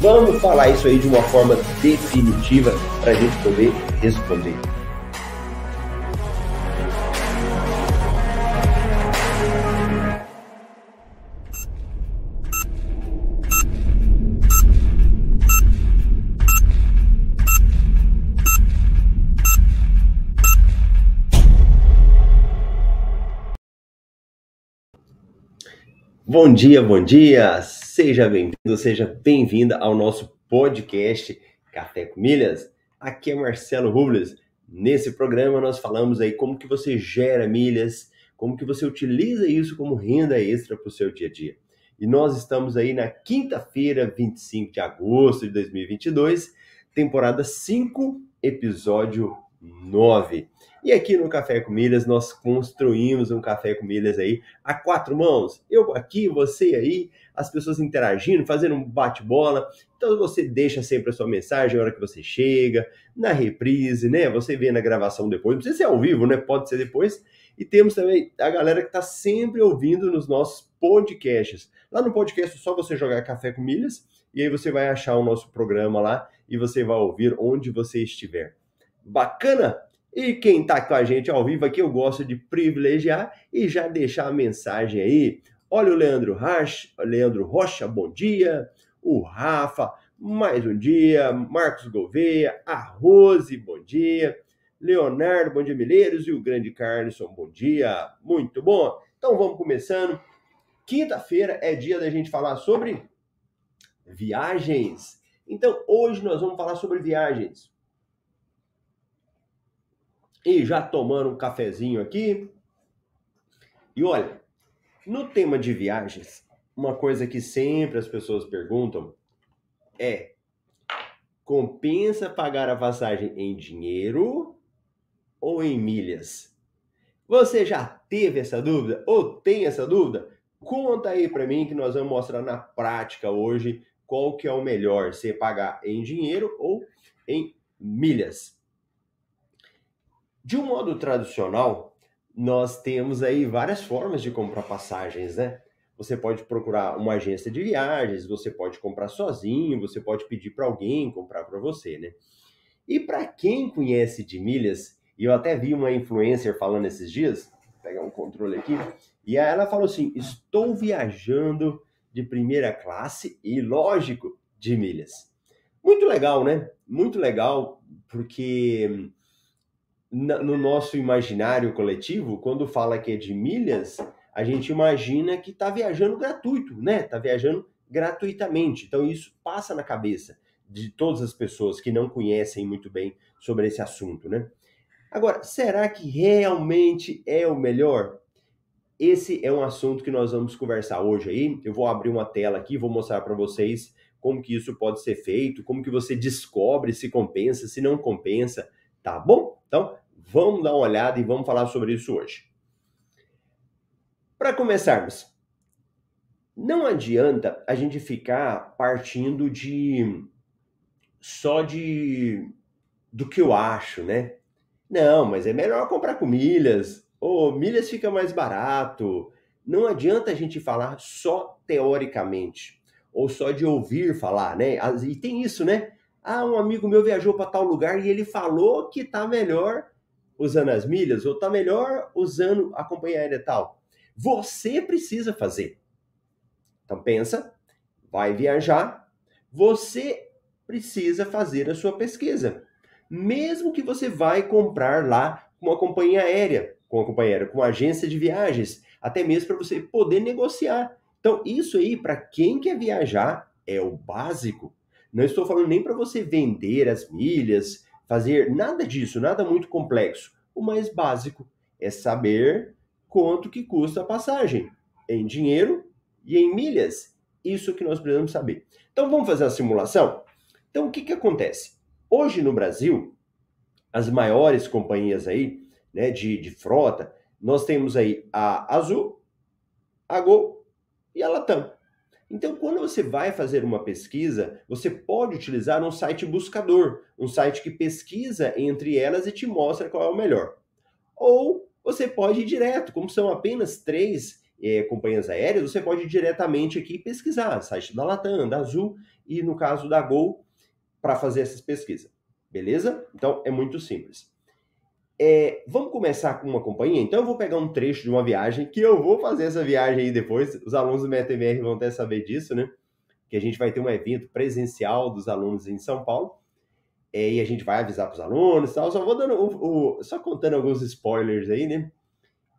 Vamos falar isso aí de uma forma definitiva para a gente poder responder. Bom dia, bom dia! Seja bem-vindo, seja bem-vinda ao nosso podcast Café com Milhas. Aqui é Marcelo Rubles. Nesse programa nós falamos aí como que você gera milhas, como que você utiliza isso como renda extra para o seu dia a dia. E nós estamos aí na quinta-feira, 25 de agosto de 2022, temporada 5, episódio 9. E aqui no Café com Milhas nós construímos um Café com Milhas aí a quatro mãos. Eu aqui, você aí, as pessoas interagindo, fazendo um bate-bola. Então você deixa sempre a sua mensagem na hora que você chega, na reprise, né? Você vê na gravação depois. Não precisa ser ao vivo, né? Pode ser depois. E temos também a galera que está sempre ouvindo nos nossos podcasts. Lá no podcast é só você jogar Café com Milhas e aí você vai achar o nosso programa lá e você vai ouvir onde você estiver. Bacana? E quem está com a gente ao vivo aqui, eu gosto de privilegiar e já deixar a mensagem aí. Olha o Leandro Rocha, Leandro Rocha, bom dia. O Rafa, mais um dia. Marcos Gouveia, a Rose, bom dia. Leonardo, bom dia, Mileiros. E o grande Carlson, bom dia. Muito bom. Então vamos começando. Quinta-feira é dia da gente falar sobre viagens. Então hoje nós vamos falar sobre viagens. E já tomando um cafezinho aqui. E olha, no tema de viagens, uma coisa que sempre as pessoas perguntam é: compensa pagar a passagem em dinheiro ou em milhas? Você já teve essa dúvida ou tem essa dúvida? Conta aí para mim que nós vamos mostrar na prática hoje qual que é o melhor, se pagar em dinheiro ou em milhas. De um modo tradicional, nós temos aí várias formas de comprar passagens, né? Você pode procurar uma agência de viagens, você pode comprar sozinho, você pode pedir para alguém comprar para você, né? E para quem conhece de milhas, e eu até vi uma influencer falando esses dias, vou pegar um controle aqui, e ela falou assim: "Estou viajando de primeira classe e lógico, de milhas". Muito legal, né? Muito legal, porque no nosso imaginário coletivo, quando fala que é de milhas, a gente imagina que está viajando gratuito, né? Está viajando gratuitamente. Então isso passa na cabeça de todas as pessoas que não conhecem muito bem sobre esse assunto, né? Agora, será que realmente é o melhor? Esse é um assunto que nós vamos conversar hoje aí. Eu vou abrir uma tela aqui, vou mostrar para vocês como que isso pode ser feito, como que você descobre se compensa, se não compensa, tá bom? Então, vamos dar uma olhada e vamos falar sobre isso hoje. Para começarmos, não adianta a gente ficar partindo de só de do que eu acho, né? Não, mas é melhor comprar com milhas, ou milhas fica mais barato. Não adianta a gente falar só teoricamente, ou só de ouvir falar, né? E tem isso, né? Ah, um amigo meu viajou para tal lugar e ele falou que tá melhor usando as milhas ou tá melhor usando a companhia aérea tal. Você precisa fazer. Então pensa, vai viajar, você precisa fazer a sua pesquisa. Mesmo que você vai comprar lá com uma companhia aérea, com uma companhia aérea, com uma agência de viagens, até mesmo para você poder negociar. Então, isso aí, para quem quer viajar, é o básico. Não estou falando nem para você vender as milhas, fazer nada disso, nada muito complexo. O mais básico é saber quanto que custa a passagem em dinheiro e em milhas. Isso que nós precisamos saber. Então vamos fazer a simulação. Então, o que, que acontece? Hoje no Brasil, as maiores companhias aí, né, de, de frota, nós temos aí a Azul, a Gol e a Latam. Então, quando você vai fazer uma pesquisa, você pode utilizar um site buscador, um site que pesquisa entre elas e te mostra qual é o melhor. Ou você pode ir direto, como são apenas três é, companhias aéreas, você pode ir diretamente aqui pesquisar, site da Latam, da Azul e no caso da Gol, para fazer essas pesquisas. Beleza? Então é muito simples. É, vamos começar com uma companhia? Então eu vou pegar um trecho de uma viagem, que eu vou fazer essa viagem aí depois. Os alunos do MetaMR vão até saber disso, né? Que a gente vai ter um evento presencial dos alunos em São Paulo. É, e a gente vai avisar para os alunos e tal. Só vou dando o, o, só contando alguns spoilers aí, né?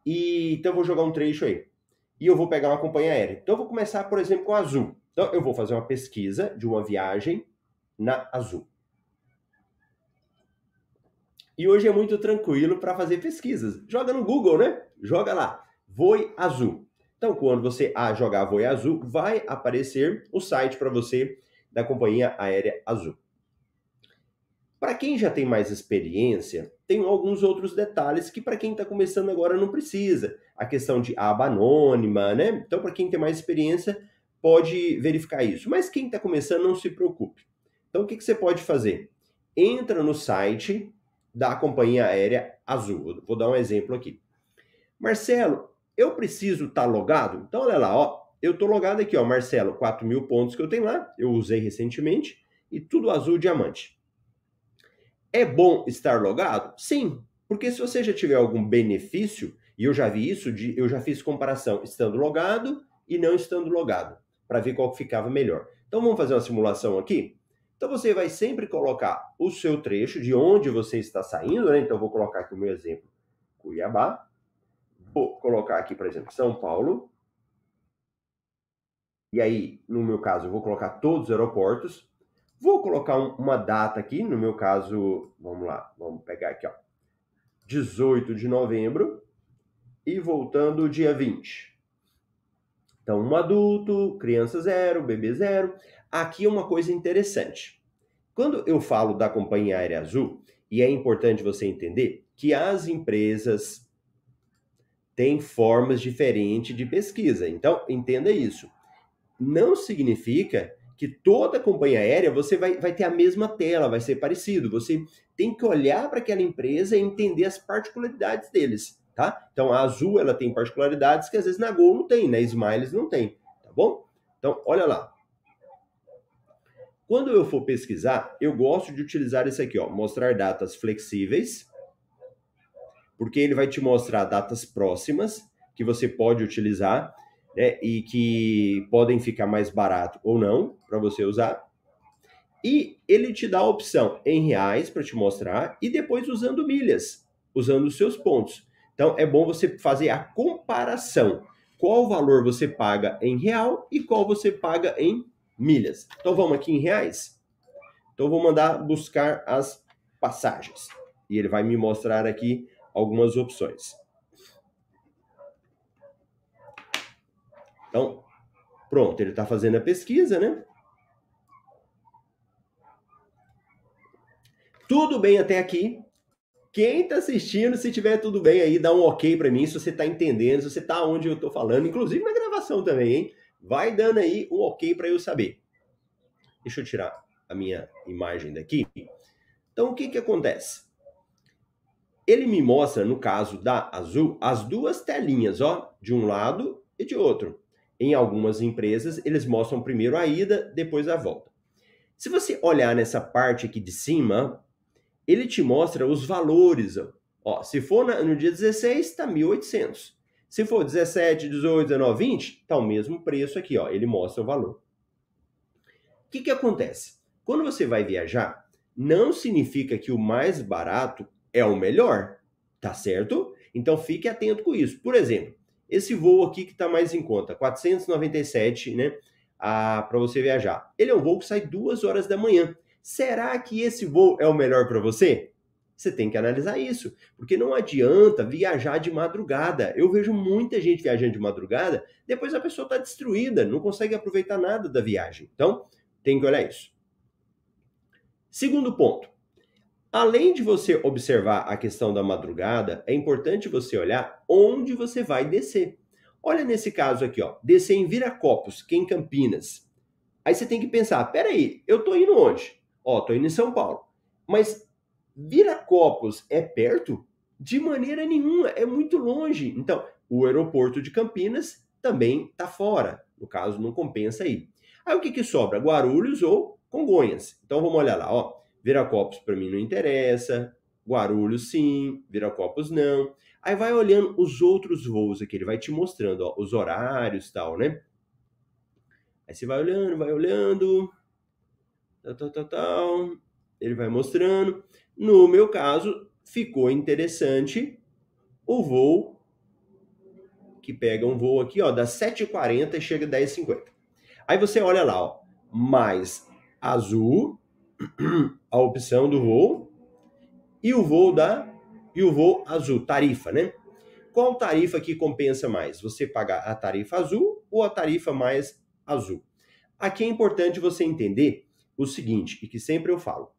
E então eu vou jogar um trecho aí. E eu vou pegar uma companhia aérea. Então eu vou começar, por exemplo, com a Azul. Então eu vou fazer uma pesquisa de uma viagem na Azul. E hoje é muito tranquilo para fazer pesquisas. Joga no Google, né? Joga lá, Voe Azul. Então, quando você jogar Voe Azul, vai aparecer o site para você da companhia aérea Azul. Para quem já tem mais experiência, tem alguns outros detalhes que para quem está começando agora não precisa. A questão de aba anônima, né? Então, para quem tem mais experiência, pode verificar isso. Mas quem está começando, não se preocupe. Então, o que, que você pode fazer? Entra no site da companhia aérea Azul. Vou dar um exemplo aqui. Marcelo, eu preciso estar tá logado? Então, olha lá, ó. Eu estou logado aqui, ó, Marcelo, 4 mil pontos que eu tenho lá, eu usei recentemente, e tudo azul diamante. É bom estar logado? Sim, porque se você já tiver algum benefício, e eu já vi isso, de, eu já fiz comparação estando logado e não estando logado, para ver qual ficava melhor. Então vamos fazer uma simulação aqui? Então você vai sempre colocar o seu trecho de onde você está saindo, né? Então vou colocar aqui o meu exemplo, Cuiabá. Vou colocar aqui, por exemplo, São Paulo. E aí, no meu caso, eu vou colocar todos os aeroportos. Vou colocar um, uma data aqui, no meu caso, vamos lá, vamos pegar aqui, ó. 18 de novembro e voltando dia 20. Então, um adulto, criança zero, bebê zero. Aqui é uma coisa interessante. Quando eu falo da companhia aérea azul, e é importante você entender que as empresas têm formas diferentes de pesquisa. Então, entenda isso. Não significa que toda companhia aérea você vai, vai ter a mesma tela, vai ser parecido. Você tem que olhar para aquela empresa e entender as particularidades deles, tá? Então, a Azul, ela tem particularidades que às vezes na Gol não tem, na Smiles não tem, tá bom? Então, olha lá. Quando eu for pesquisar, eu gosto de utilizar esse aqui, ó, mostrar datas flexíveis, porque ele vai te mostrar datas próximas que você pode utilizar né, e que podem ficar mais barato ou não para você usar. E ele te dá a opção em reais para te mostrar e depois usando milhas, usando os seus pontos. Então é bom você fazer a comparação. Qual valor você paga em real e qual você paga em milhas. Então vamos aqui em reais. Então vou mandar buscar as passagens. E ele vai me mostrar aqui algumas opções. Então, pronto, ele está fazendo a pesquisa, né? Tudo bem até aqui. Quem está assistindo, se tiver tudo bem aí, dá um ok para mim, se você está entendendo, se você está onde eu estou falando, inclusive na gravação também, hein? Vai dando aí um ok para eu saber. Deixa eu tirar a minha imagem daqui. Então, o que, que acontece? Ele me mostra, no caso da Azul, as duas telinhas, ó, de um lado e de outro. Em algumas empresas, eles mostram primeiro a ida, depois a volta. Se você olhar nessa parte aqui de cima, ele te mostra os valores. Ó, se for no dia 16, está 1.800. Se for 17, 18, 19, 20, está o mesmo preço aqui, ó. Ele mostra o valor. O que, que acontece? Quando você vai viajar, não significa que o mais barato é o melhor, tá certo? Então fique atento com isso. Por exemplo, esse voo aqui que está mais em conta, 497, né? Para você viajar. Ele é um voo que sai duas horas da manhã. Será que esse voo é o melhor para você? Você tem que analisar isso, porque não adianta viajar de madrugada. Eu vejo muita gente viajando de madrugada, depois a pessoa está destruída, não consegue aproveitar nada da viagem. Então, tem que olhar isso. Segundo ponto. Além de você observar a questão da madrugada, é importante você olhar onde você vai descer. Olha nesse caso aqui, ó, descer em Viracopos, que é em Campinas. Aí você tem que pensar, peraí, eu tô indo onde? Ó, tô indo em São Paulo. Mas Viracopos é perto? De maneira nenhuma, é muito longe. Então, o aeroporto de Campinas também tá fora. No caso, não compensa aí. Aí o que que sobra? Guarulhos ou Congonhas. Então vamos olhar lá, ó. Viracopos para mim não interessa, Guarulhos sim, Viracopos não. Aí vai olhando os outros voos aqui, ele vai te mostrando ó, os horários e tal, né? Aí você vai olhando, vai olhando, tal, tal, tal, tal. Ele vai mostrando. No meu caso, ficou interessante o voo que pega um voo aqui, ó, das 7h40 e chega às 10h50. Aí você olha lá, ó, mais azul, a opção do voo e o voo da e o voo azul, tarifa, né? Qual tarifa que compensa mais? Você pagar a tarifa azul ou a tarifa mais azul? Aqui é importante você entender o seguinte, e que sempre eu falo.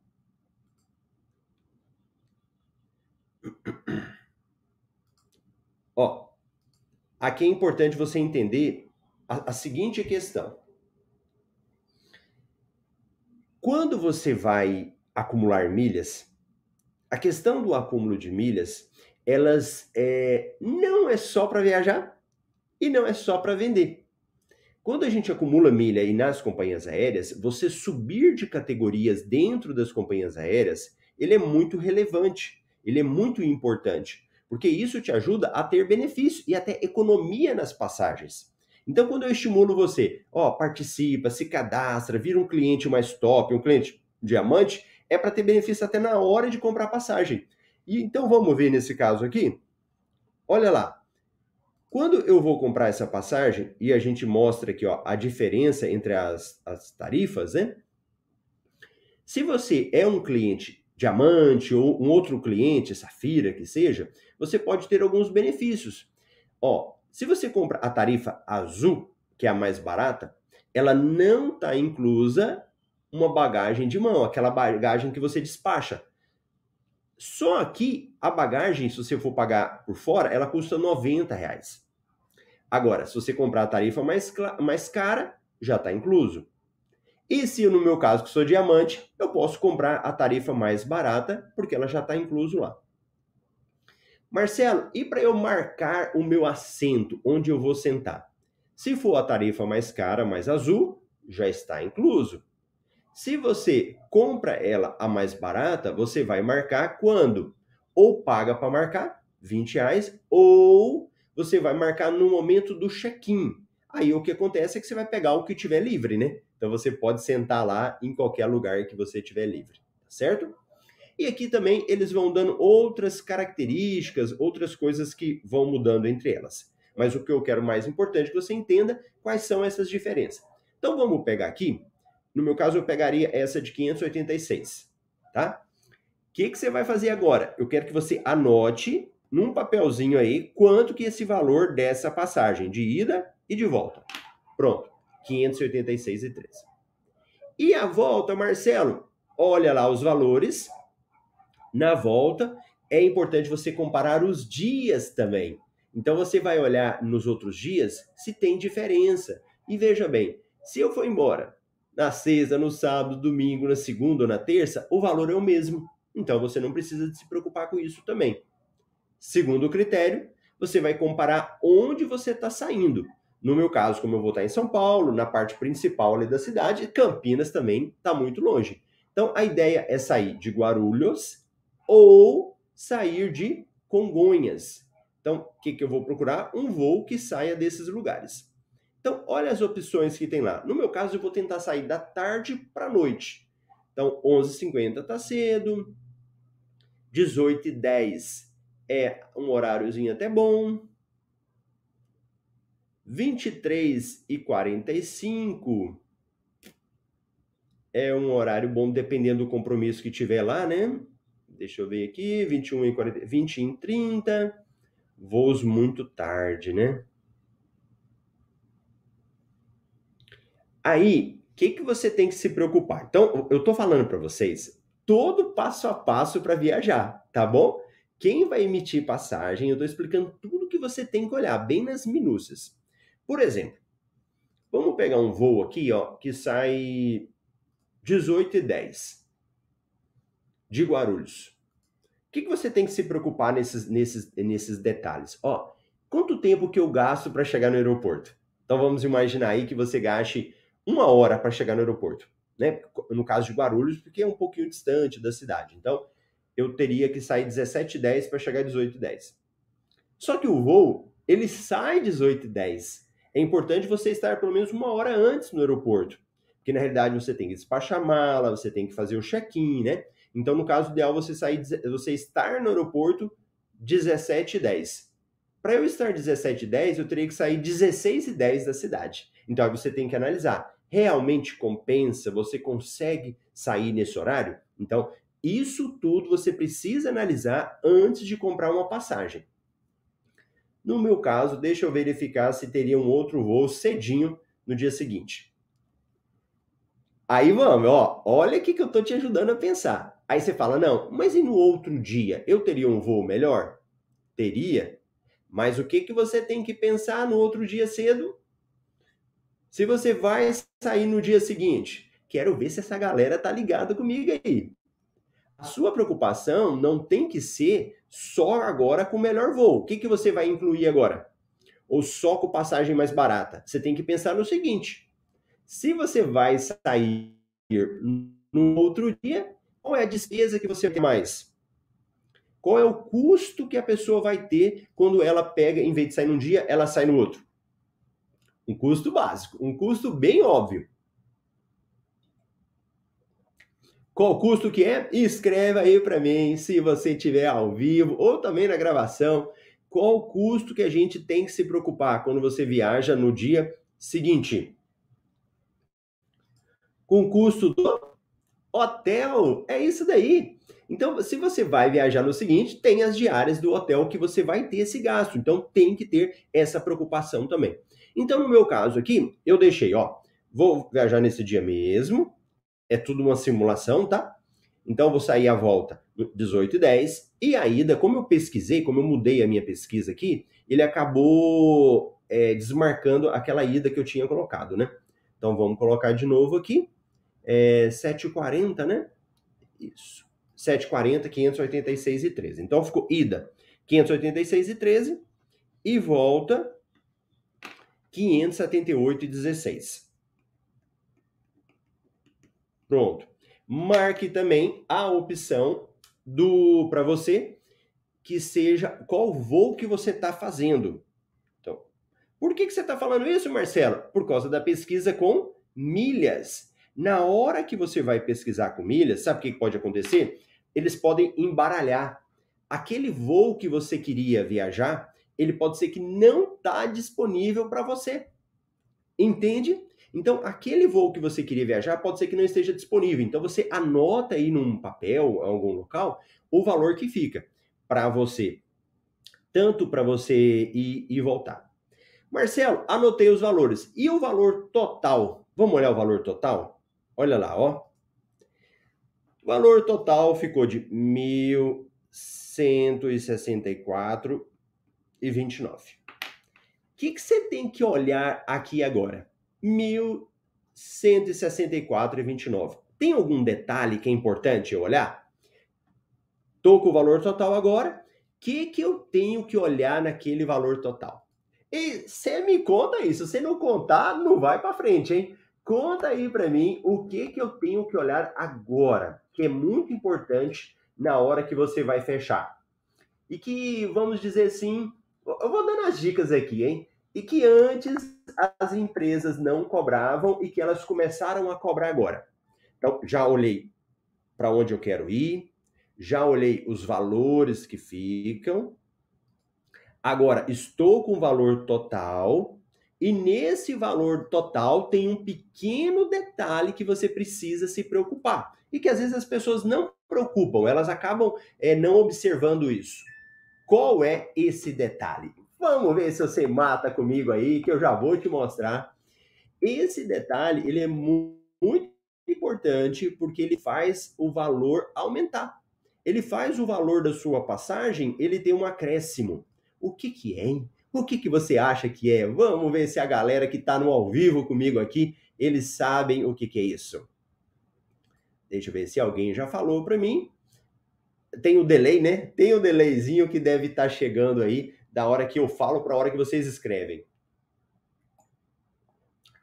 Ó, aqui é importante você entender a, a seguinte questão. Quando você vai acumular milhas, a questão do acúmulo de milhas, elas é, não é só para viajar e não é só para vender. Quando a gente acumula milha aí nas companhias aéreas, você subir de categorias dentro das companhias aéreas, ele é muito relevante, ele é muito importante, porque isso te ajuda a ter benefício e até economia nas passagens. Então, quando eu estimulo você, ó, participa, se cadastra, vira um cliente mais top, um cliente diamante, é para ter benefício até na hora de comprar passagem. E então vamos ver nesse caso aqui. Olha lá. Quando eu vou comprar essa passagem e a gente mostra aqui ó, a diferença entre as, as tarifas, né? Se você é um cliente diamante ou um outro cliente, safira que seja, você pode ter alguns benefícios. Ó, se você compra a tarifa azul, que é a mais barata, ela não está inclusa uma bagagem de mão, aquela bagagem que você despacha. Só aqui, a bagagem, se você for pagar por fora, ela custa 90 reais. Agora, se você comprar a tarifa mais, mais cara, já está incluso. E se no meu caso, que sou diamante, eu posso comprar a tarifa mais barata, porque ela já está incluso lá. Marcelo, e para eu marcar o meu assento, onde eu vou sentar? Se for a tarifa mais cara, mais azul, já está incluso. Se você compra ela a mais barata, você vai marcar quando? Ou paga para marcar, 20 reais, ou você vai marcar no momento do check-in. Aí o que acontece é que você vai pegar o que tiver livre, né? Então você pode sentar lá em qualquer lugar que você tiver livre, tá certo? E aqui também eles vão dando outras características, outras coisas que vão mudando entre elas. Mas o que eu quero mais importante que você entenda quais são essas diferenças. Então vamos pegar aqui. No meu caso, eu pegaria essa de 586, tá? O que, que você vai fazer agora? Eu quero que você anote num papelzinho aí quanto que esse valor dessa passagem de ida e de volta. Pronto, 586,13. E a volta, Marcelo? Olha lá os valores na volta, é importante você comparar os dias também. Então você vai olhar nos outros dias se tem diferença. E veja bem, se eu for embora na sexta, no sábado, domingo, na segunda ou na terça, o valor é o mesmo. Então você não precisa se preocupar com isso também. Segundo critério, você vai comparar onde você está saindo. No meu caso, como eu vou estar em São Paulo, na parte principal ali da cidade, Campinas também está muito longe. Então a ideia é sair de Guarulhos ou sair de Congonhas. Então, o que, que eu vou procurar? Um voo que saia desses lugares. Então, olha as opções que tem lá. No meu caso, eu vou tentar sair da tarde para a noite. Então, 11h50 está cedo, 18h10 é um horáriozinho até bom, 23 e 45 é um horário bom dependendo do compromisso que tiver lá, né? Deixa eu ver aqui, 21 e 40, 20 e 30. Voos muito tarde, né? Aí, o que, que você tem que se preocupar? Então, eu estou falando para vocês todo passo a passo para viajar, tá bom? Quem vai emitir passagem, eu estou explicando tudo que você tem que olhar, bem nas minúcias. Por exemplo, vamos pegar um voo aqui, ó, que sai 18 e 10 de Guarulhos. O que, que você tem que se preocupar nesses, nesses, nesses detalhes? Ó, quanto tempo que eu gasto para chegar no aeroporto? Então vamos imaginar aí que você gaste uma hora para chegar no aeroporto, né? No caso de Guarulhos, porque é um pouquinho distante da cidade. Então eu teria que sair 17h10 para chegar 18h10. Só que o voo, ele sai 18h10. É importante você estar pelo menos uma hora antes no aeroporto. Porque na realidade você tem que despachar mala, você tem que fazer o check-in, né? Então, no caso ideal, você sair, você estar no aeroporto 17h10. Para eu estar 17h10, eu teria que sair 16h10 da cidade. Então, aí você tem que analisar. Realmente compensa? Você consegue sair nesse horário? Então, isso tudo você precisa analisar antes de comprar uma passagem. No meu caso, deixa eu verificar se teria um outro voo cedinho no dia seguinte. Aí vamos, ó, olha aqui que eu tô te ajudando a pensar. Aí você fala, não, mas e no outro dia? Eu teria um voo melhor? Teria. Mas o que, que você tem que pensar no outro dia cedo? Se você vai sair no dia seguinte, quero ver se essa galera tá ligada comigo aí. A sua preocupação não tem que ser só agora com o melhor voo. O que, que você vai incluir agora? Ou só com passagem mais barata? Você tem que pensar no seguinte: se você vai sair no outro dia, qual é a despesa que você tem mais? Qual é o custo que a pessoa vai ter quando ela pega, em vez de sair num dia, ela sai no outro? Um custo básico, um custo bem óbvio. Qual custo que é? Escreva aí para mim, se você tiver ao vivo ou também na gravação, qual o custo que a gente tem que se preocupar quando você viaja no dia seguinte? Com o custo do hotel, é isso daí. Então, se você vai viajar no seguinte, tem as diárias do hotel que você vai ter esse gasto. Então, tem que ter essa preocupação também. Então, no meu caso aqui, eu deixei, ó, vou viajar nesse dia mesmo, é tudo uma simulação, tá? Então, vou sair a volta 18 e 10. E a ida, como eu pesquisei, como eu mudei a minha pesquisa aqui, ele acabou é, desmarcando aquela ida que eu tinha colocado, né? Então, vamos colocar de novo aqui. É, 7,40, né? Isso. 7,40, 586 e 13. Então, ficou ida 586 e 13 e volta 578 e 16. Pronto. Marque também a opção do para você que seja qual voo que você está fazendo. Então, por que, que você está falando isso, Marcelo? Por causa da pesquisa com milhas. Na hora que você vai pesquisar com milhas, sabe o que pode acontecer? Eles podem embaralhar. Aquele voo que você queria viajar, ele pode ser que não está disponível para você. Entende? Então, aquele voo que você queria viajar pode ser que não esteja disponível. Então, você anota aí num papel, em algum local, o valor que fica para você, tanto para você ir e voltar. Marcelo, anotei os valores. E o valor total? Vamos olhar o valor total? Olha lá, ó. O valor total ficou de 1.164,29. O que, que você tem que olhar aqui agora? 1.164,29. Tem algum detalhe que é importante eu olhar? Estou com o valor total agora. O que, que eu tenho que olhar naquele valor total? E você me conta isso. Se não contar, não vai para frente, hein? Conta aí para mim o que, que eu tenho que olhar agora, que é muito importante na hora que você vai fechar. E que, vamos dizer assim, eu vou dando as dicas aqui, hein? e que antes as empresas não cobravam e que elas começaram a cobrar agora. Então, já olhei para onde eu quero ir, já olhei os valores que ficam. Agora, estou com o valor total e nesse valor total tem um pequeno detalhe que você precisa se preocupar e que às vezes as pessoas não preocupam, elas acabam é, não observando isso. Qual é esse detalhe? Vamos ver se você mata comigo aí, que eu já vou te mostrar. Esse detalhe, ele é muito importante porque ele faz o valor aumentar. Ele faz o valor da sua passagem, ele tem um acréscimo. O que que é, hein? O que que você acha que é? Vamos ver se a galera que está no ao vivo comigo aqui, eles sabem o que que é isso. Deixa eu ver se alguém já falou para mim. Tem o delay, né? Tem o delayzinho que deve estar tá chegando aí da hora que eu falo para a hora que vocês escrevem.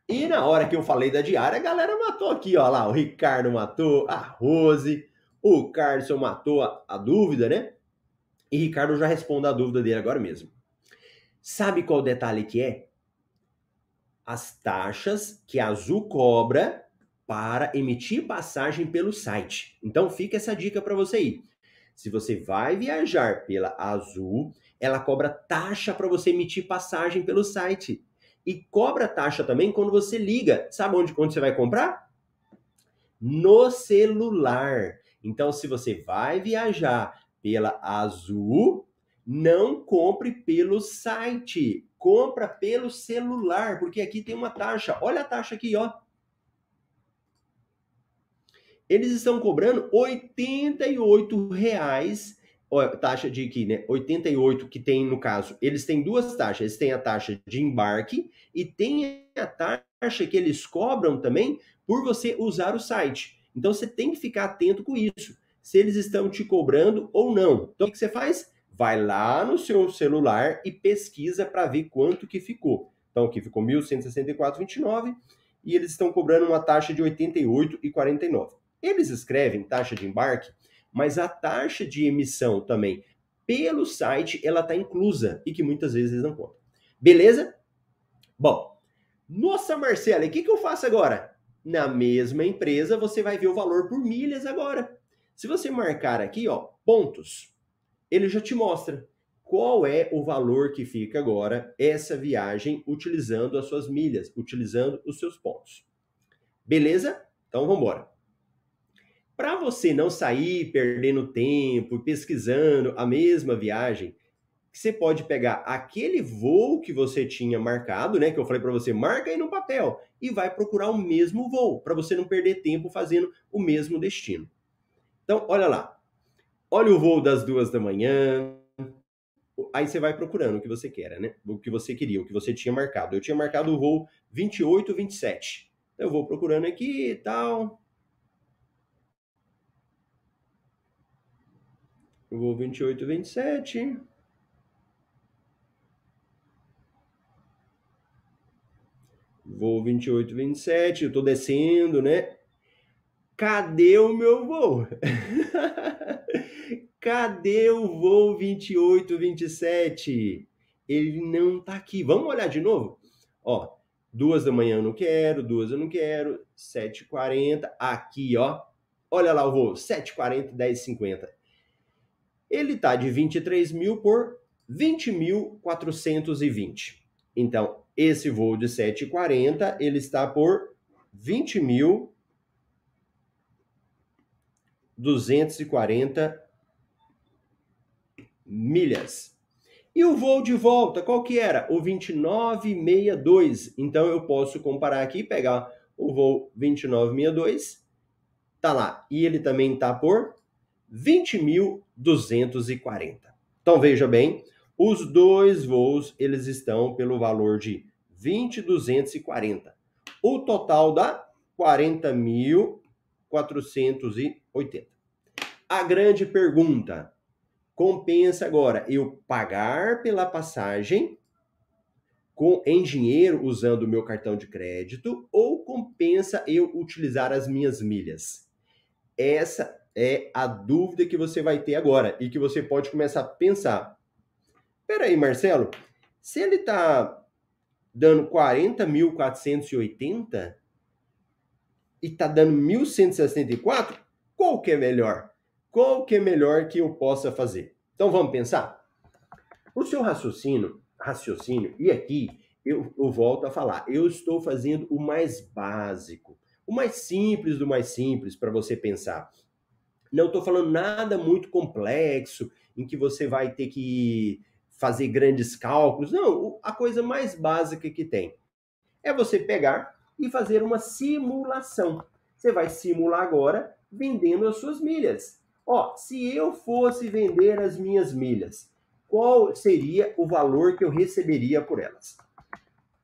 E na hora que eu falei da diária, a galera matou aqui, ó lá, o Ricardo matou, a Rose, o Carlson matou a, a dúvida, né? E Ricardo já responde a dúvida dele agora mesmo. Sabe qual detalhe que é? As taxas que a Azul cobra para emitir passagem pelo site. Então fica essa dica para você aí. Se você vai viajar pela Azul, ela cobra taxa para você emitir passagem pelo site. E cobra taxa também quando você liga. Sabe onde, onde você vai comprar? No celular. Então, se você vai viajar pela Azul, não compre pelo site. Compra pelo celular, porque aqui tem uma taxa. Olha a taxa aqui, ó. Eles estão cobrando R$ 88,00 taxa de aqui, né? 88 que tem no caso. Eles têm duas taxas. Eles têm a taxa de embarque e tem a taxa que eles cobram também por você usar o site. Então você tem que ficar atento com isso. Se eles estão te cobrando ou não. Então o que você faz? Vai lá no seu celular e pesquisa para ver quanto que ficou. Então aqui ficou 1.164,29 e eles estão cobrando uma taxa de 88,49. Eles escrevem taxa de embarque mas a taxa de emissão também pelo site ela está inclusa e que muitas vezes eles não contam. Beleza? Bom, nossa Marcela, o que, que eu faço agora? Na mesma empresa você vai ver o valor por milhas agora. Se você marcar aqui, ó, pontos, ele já te mostra qual é o valor que fica agora essa viagem utilizando as suas milhas, utilizando os seus pontos. Beleza? Então vamos embora. Para você não sair perdendo tempo, pesquisando a mesma viagem, você pode pegar aquele voo que você tinha marcado, né? Que eu falei para você, marca aí no papel e vai procurar o mesmo voo, para você não perder tempo fazendo o mesmo destino. Então, olha lá. Olha o voo das duas da manhã. Aí você vai procurando o que você quer, né? O que você queria, o que você tinha marcado. Eu tinha marcado o voo 28, 27. Então, eu vou procurando aqui e tal. Eu vou 28, 27. Vou 28, 27. Eu tô descendo, né? Cadê o meu voo? Cadê o voo 28, 27? Ele não tá aqui. Vamos olhar de novo? Ó, duas da manhã eu não quero, duas eu não quero, 7h40, aqui, ó. Olha lá o voo, 7h40, 10h50 ele está de 23 mil por 20.420. Então, esse voo de 7,40, ele está por 20.240 milhas. E o voo de volta, qual que era? O 2962. Então eu posso comparar aqui, pegar o voo 2962, tá lá. E ele também tá por 20.240. Então veja bem, os dois voos eles estão pelo valor de 20.240. O total dá 40.480. A grande pergunta: compensa agora eu pagar pela passagem com em dinheiro usando o meu cartão de crédito ou compensa eu utilizar as minhas milhas? Essa é a dúvida que você vai ter agora e que você pode começar a pensar. Peraí, Marcelo, se ele está dando 40.480 e está dando 1.164, qual que é melhor? Qual que é melhor que eu possa fazer? Então vamos pensar? O seu raciocínio, raciocínio, e aqui eu, eu volto a falar, eu estou fazendo o mais básico, o mais simples do mais simples para você pensar. Não estou falando nada muito complexo, em que você vai ter que fazer grandes cálculos. Não, a coisa mais básica que tem é você pegar e fazer uma simulação. Você vai simular agora vendendo as suas milhas. Ó, se eu fosse vender as minhas milhas, qual seria o valor que eu receberia por elas?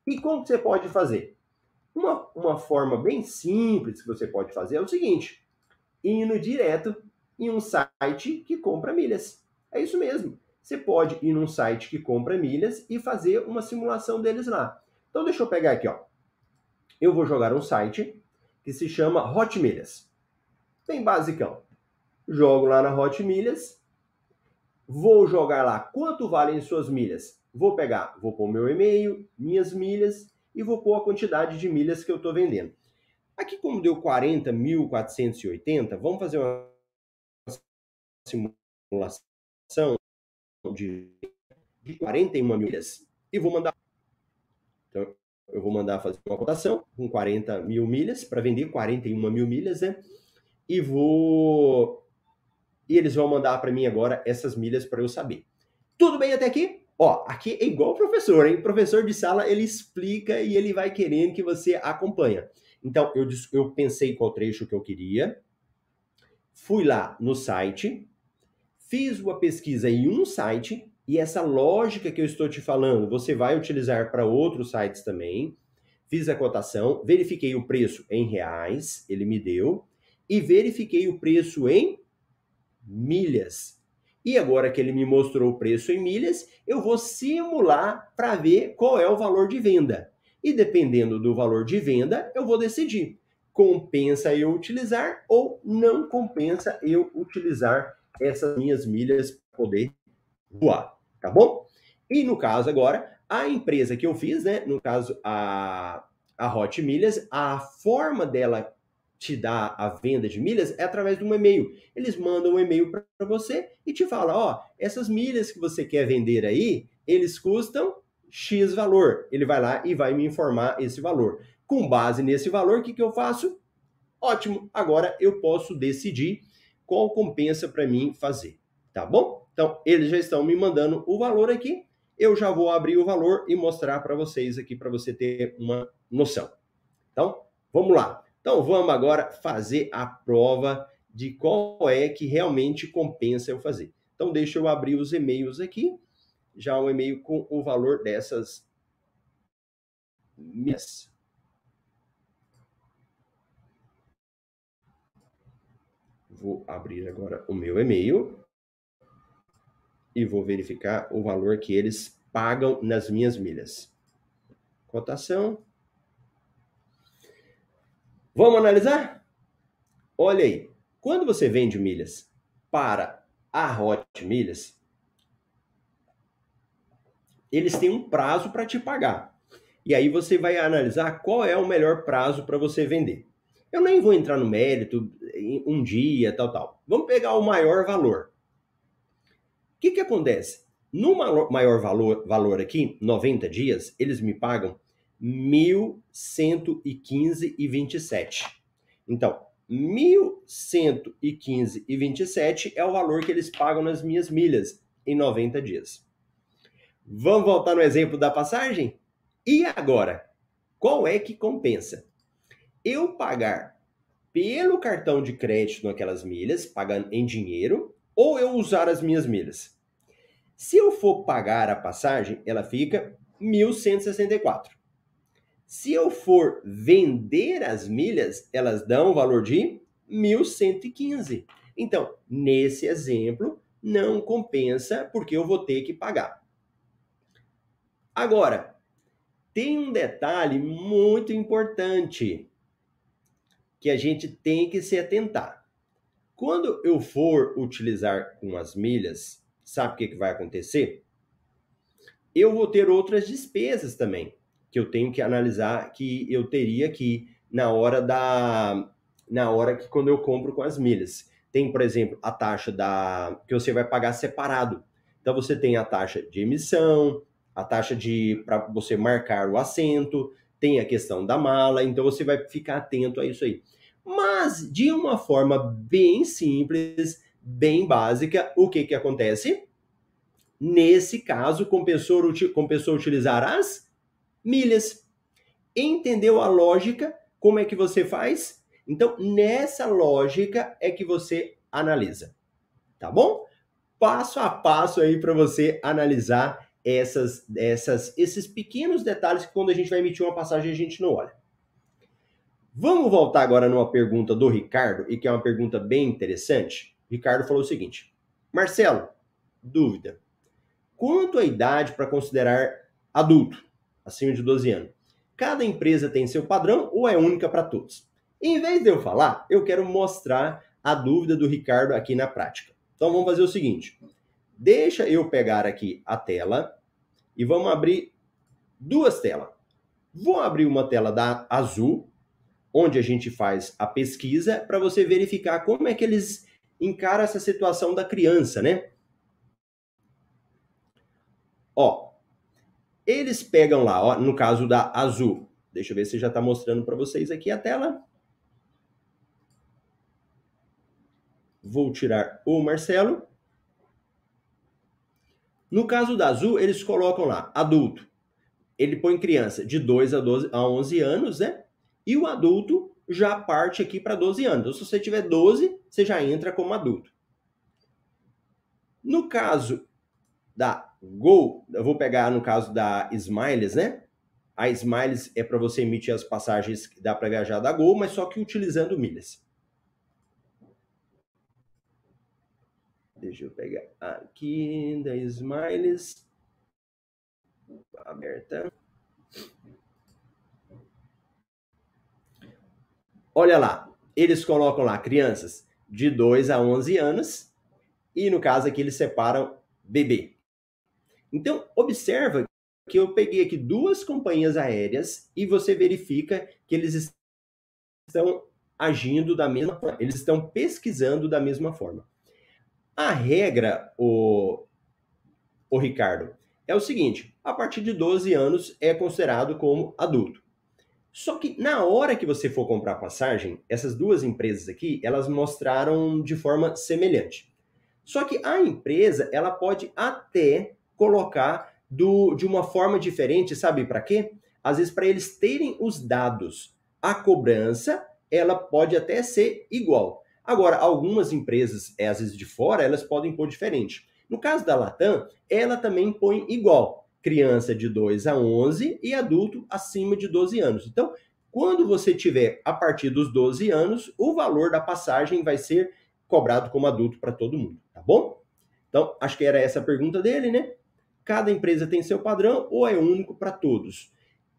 E como você pode fazer? Uma, uma forma bem simples que você pode fazer é o seguinte: indo direto em um site que compra milhas. É isso mesmo. Você pode ir num site que compra milhas e fazer uma simulação deles lá. Então deixa eu pegar aqui, ó. Eu vou jogar um site que se chama Hot Milhas. Bem basicão. Jogo lá na Hot Milhas. Vou jogar lá quanto valem suas milhas. Vou pegar, vou pôr meu e-mail, minhas milhas e vou pôr a quantidade de milhas que eu estou vendendo. Aqui, como deu 40.480, vamos fazer uma simulação de 41 milhas e vou mandar. Então, eu vou mandar fazer uma cotação com 40 mil milhas para vender 41 mil milhas, né? E vou. E eles vão mandar para mim agora essas milhas para eu saber. Tudo bem até aqui? Ó, aqui é igual o professor, hein? O professor de sala, ele explica e ele vai querendo que você acompanha. Então, eu, eu pensei qual trecho que eu queria, fui lá no site, fiz uma pesquisa em um site, e essa lógica que eu estou te falando, você vai utilizar para outros sites também. Fiz a cotação, verifiquei o preço em reais, ele me deu, e verifiquei o preço em milhas. E agora que ele me mostrou o preço em milhas, eu vou simular para ver qual é o valor de venda. E dependendo do valor de venda, eu vou decidir compensa eu utilizar ou não compensa eu utilizar essas minhas milhas para poder voar, tá bom? E no caso agora, a empresa que eu fiz, né, no caso a, a Hot Milhas, a forma dela te dar a venda de milhas é através de um e-mail. Eles mandam um e-mail para você e te falam, ó, essas milhas que você quer vender aí, eles custam X valor. Ele vai lá e vai me informar esse valor. Com base nesse valor, o que, que eu faço? Ótimo, agora eu posso decidir qual compensa para mim fazer, tá bom? Então, eles já estão me mandando o valor aqui, eu já vou abrir o valor e mostrar para vocês aqui, para você ter uma noção. Então, vamos lá. Então, vamos agora fazer a prova de qual é que realmente compensa eu fazer. Então, deixa eu abrir os e-mails aqui já um e-mail com o valor dessas minhas. Vou abrir agora o meu e-mail e vou verificar o valor que eles pagam nas minhas milhas. Cotação. Vamos analisar? Olha aí. Quando você vende milhas para a Hot Milhas, eles têm um prazo para te pagar. E aí você vai analisar qual é o melhor prazo para você vender. Eu nem vou entrar no mérito, um dia, tal, tal. Vamos pegar o maior valor. O que, que acontece? No maior valor, valor aqui, 90 dias, eles me pagam 1.115,27. Então, 1.115,27 é o valor que eles pagam nas minhas milhas em 90 dias. Vamos voltar no exemplo da passagem? E agora? Qual é que compensa? Eu pagar pelo cartão de crédito naquelas milhas, pagando em dinheiro, ou eu usar as minhas milhas? Se eu for pagar a passagem, ela fica 1.164. Se eu for vender as milhas, elas dão o valor de 1.115. Então, nesse exemplo, não compensa porque eu vou ter que pagar. Agora, tem um detalhe muito importante que a gente tem que se atentar. Quando eu for utilizar com as milhas, sabe o que, que vai acontecer? Eu vou ter outras despesas também que eu tenho que analisar que eu teria aqui na hora da na hora que quando eu compro com as milhas. Tem, por exemplo, a taxa da que você vai pagar separado. Então você tem a taxa de emissão, a taxa de para você marcar o assento, tem a questão da mala, então você vai ficar atento a isso aí. Mas de uma forma bem simples, bem básica, o que que acontece? Nesse caso, compensou, compensou utilizar as milhas. Entendeu a lógica? Como é que você faz? Então, nessa lógica é que você analisa, tá bom? Passo a passo aí para você analisar essas, essas, esses pequenos detalhes que quando a gente vai emitir uma passagem a gente não olha. Vamos voltar agora numa pergunta do Ricardo, e que é uma pergunta bem interessante. Ricardo falou o seguinte: Marcelo, dúvida. Quanto a idade para considerar adulto, acima de 12 anos? Cada empresa tem seu padrão ou é única para todos? Em vez de eu falar, eu quero mostrar a dúvida do Ricardo aqui na prática. Então vamos fazer o seguinte: deixa eu pegar aqui a tela e vamos abrir duas telas. Vou abrir uma tela da Azul, onde a gente faz a pesquisa para você verificar como é que eles encaram essa situação da criança, né? Ó, eles pegam lá, ó, no caso da Azul. Deixa eu ver se já está mostrando para vocês aqui a tela. Vou tirar o Marcelo. No caso da Azul, eles colocam lá adulto. Ele põe criança de 2 a, 12, a 11 anos, né? E o adulto já parte aqui para 12 anos. Então, se você tiver 12, você já entra como adulto. No caso da Gol, eu vou pegar no caso da Smiles, né? A Smiles é para você emitir as passagens que dá para viajar da Gol, mas só que utilizando milhas. Deixa eu pegar aqui da Smiles. Aberta. Olha lá, eles colocam lá crianças de 2 a 11 anos e no caso aqui eles separam bebê. Então, observa que eu peguei aqui duas companhias aéreas e você verifica que eles estão agindo da mesma forma, eles estão pesquisando da mesma forma. A regra, o, o Ricardo, é o seguinte: a partir de 12 anos é considerado como adulto. Só que na hora que você for comprar passagem, essas duas empresas aqui, elas mostraram de forma semelhante. Só que a empresa, ela pode até colocar do, de uma forma diferente, sabe para quê? Às vezes para eles terem os dados. A cobrança, ela pode até ser igual. Agora, algumas empresas, é, às vezes de fora, elas podem pôr diferente. No caso da Latam, ela também põe igual criança de 2 a 11 e adulto acima de 12 anos. Então, quando você tiver a partir dos 12 anos, o valor da passagem vai ser cobrado como adulto para todo mundo, tá bom? Então, acho que era essa a pergunta dele, né? Cada empresa tem seu padrão ou é único para todos?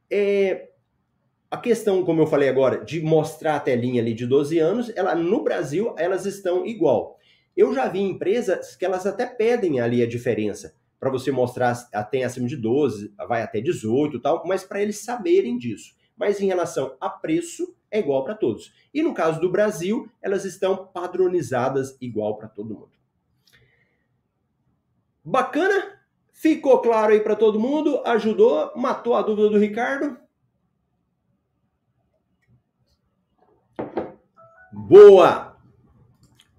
É, a questão, como eu falei agora, de mostrar a telinha ali de 12 anos, ela no Brasil elas estão igual. Eu já vi empresas que elas até pedem ali a diferença para você mostrar até acima de 12, vai até 18 tal, mas para eles saberem disso. Mas em relação a preço, é igual para todos. E no caso do Brasil, elas estão padronizadas igual para todo mundo. Bacana? Ficou claro aí para todo mundo? Ajudou? Matou a dúvida do Ricardo? Boa!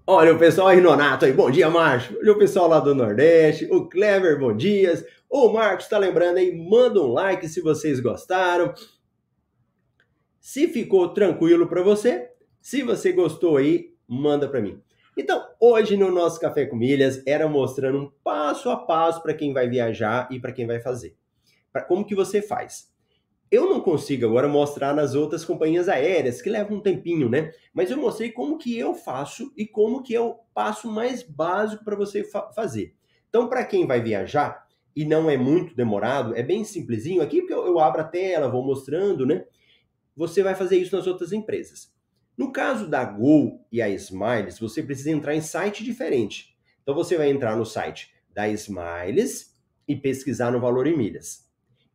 Olha o pessoal aí, Nonato aí, bom dia, Márcio. Olha o pessoal lá do Nordeste, o Clever, bom dias. O Marcos tá lembrando aí, manda um like se vocês gostaram. Se ficou tranquilo para você, se você gostou aí, manda para mim. Então, hoje no nosso Café com Milhas era mostrando um passo a passo para quem vai viajar e para quem vai fazer. Para como que você faz? Eu não consigo agora mostrar nas outras companhias aéreas, que leva um tempinho, né? Mas eu mostrei como que eu faço e como que é o passo mais básico para você fa fazer. Então, para quem vai viajar e não é muito demorado, é bem simplesinho aqui, eu, eu abro a tela, vou mostrando, né? Você vai fazer isso nas outras empresas. No caso da Gol e a Smiles, você precisa entrar em site diferente. Então, você vai entrar no site da Smiles e pesquisar no valor em milhas.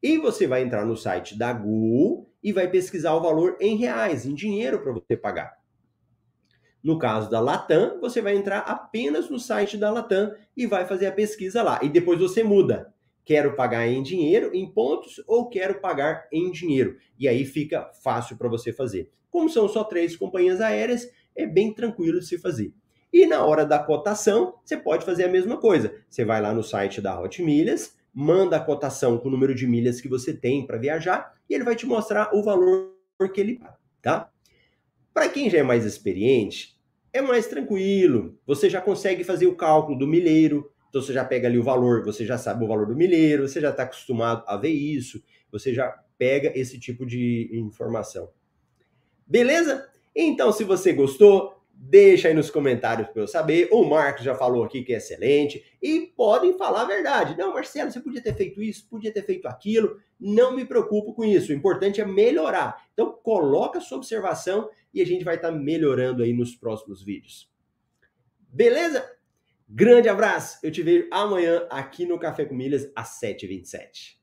E você vai entrar no site da Google e vai pesquisar o valor em reais, em dinheiro para você pagar. No caso da Latam, você vai entrar apenas no site da Latam e vai fazer a pesquisa lá. E depois você muda. Quero pagar em dinheiro, em pontos, ou quero pagar em dinheiro. E aí fica fácil para você fazer. Como são só três companhias aéreas, é bem tranquilo de se fazer. E na hora da cotação, você pode fazer a mesma coisa. Você vai lá no site da Hot Milhas, manda a cotação com o número de milhas que você tem para viajar e ele vai te mostrar o valor que ele paga, tá? Para quem já é mais experiente, é mais tranquilo. Você já consegue fazer o cálculo do milheiro, então você já pega ali o valor, você já sabe o valor do milheiro, você já está acostumado a ver isso, você já pega esse tipo de informação. Beleza? Então, se você gostou, deixa aí nos comentários para eu saber. O Marcos já falou aqui que é excelente e podem falar a verdade. Não, Marcelo, você podia ter feito isso, podia ter feito aquilo. Não me preocupo com isso. O importante é melhorar. Então, coloca sua observação e a gente vai estar tá melhorando aí nos próximos vídeos. Beleza? Grande abraço. Eu te vejo amanhã aqui no Café com Milhas às 7h27.